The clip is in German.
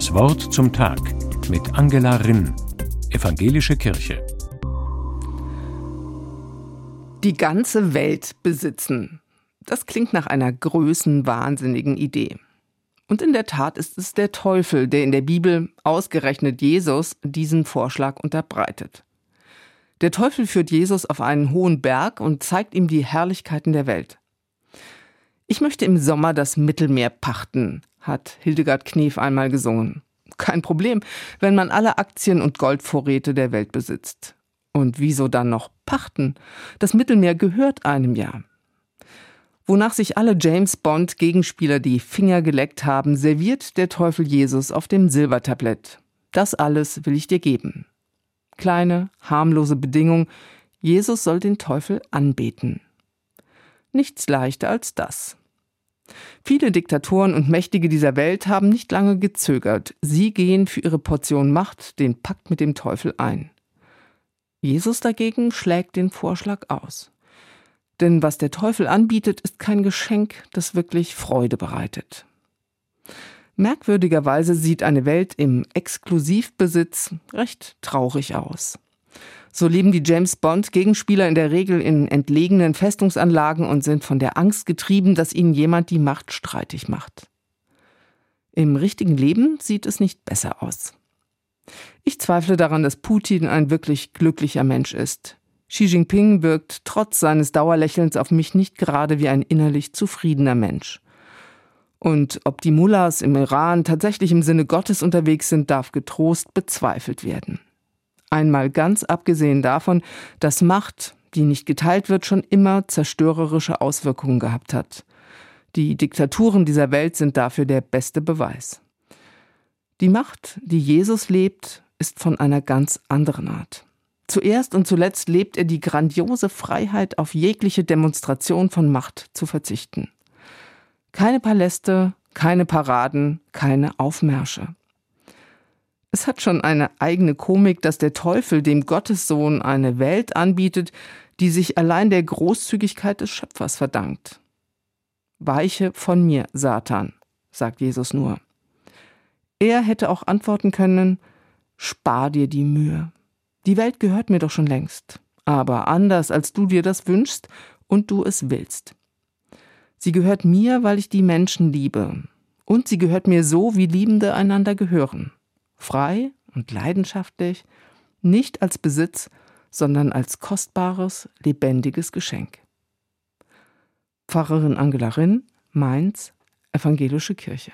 Das Wort zum Tag mit Angela Rinn, Evangelische Kirche. Die ganze Welt besitzen. Das klingt nach einer größenwahnsinnigen Idee. Und in der Tat ist es der Teufel, der in der Bibel, ausgerechnet Jesus, diesen Vorschlag unterbreitet. Der Teufel führt Jesus auf einen hohen Berg und zeigt ihm die Herrlichkeiten der Welt. Ich möchte im Sommer das Mittelmeer pachten, hat Hildegard Knef einmal gesungen. Kein Problem, wenn man alle Aktien und Goldvorräte der Welt besitzt. Und wieso dann noch pachten? Das Mittelmeer gehört einem ja. Wonach sich alle James Bond Gegenspieler die Finger geleckt haben, serviert der Teufel Jesus auf dem Silbertablett. Das alles will ich dir geben. Kleine, harmlose Bedingung, Jesus soll den Teufel anbeten. Nichts leichter als das. Viele Diktatoren und Mächtige dieser Welt haben nicht lange gezögert. Sie gehen für ihre Portion Macht den Pakt mit dem Teufel ein. Jesus dagegen schlägt den Vorschlag aus. Denn was der Teufel anbietet, ist kein Geschenk, das wirklich Freude bereitet. Merkwürdigerweise sieht eine Welt im Exklusivbesitz recht traurig aus. So leben die James Bond Gegenspieler in der Regel in entlegenen Festungsanlagen und sind von der Angst getrieben, dass ihnen jemand die Macht streitig macht. Im richtigen Leben sieht es nicht besser aus. Ich zweifle daran, dass Putin ein wirklich glücklicher Mensch ist. Xi Jinping wirkt trotz seines Dauerlächelns auf mich nicht gerade wie ein innerlich zufriedener Mensch. Und ob die Mullahs im Iran tatsächlich im Sinne Gottes unterwegs sind, darf getrost bezweifelt werden. Einmal ganz abgesehen davon, dass Macht, die nicht geteilt wird, schon immer zerstörerische Auswirkungen gehabt hat. Die Diktaturen dieser Welt sind dafür der beste Beweis. Die Macht, die Jesus lebt, ist von einer ganz anderen Art. Zuerst und zuletzt lebt er die grandiose Freiheit, auf jegliche Demonstration von Macht zu verzichten. Keine Paläste, keine Paraden, keine Aufmärsche. Es hat schon eine eigene Komik, dass der Teufel dem Gottessohn eine Welt anbietet, die sich allein der Großzügigkeit des Schöpfers verdankt. Weiche von mir, Satan, sagt Jesus nur. Er hätte auch antworten können, spar dir die Mühe. Die Welt gehört mir doch schon längst, aber anders, als du dir das wünschst und du es willst. Sie gehört mir, weil ich die Menschen liebe, und sie gehört mir so, wie Liebende einander gehören frei und leidenschaftlich, nicht als Besitz, sondern als kostbares, lebendiges Geschenk. Pfarrerin Angela Rinn, Mainz, Evangelische Kirche.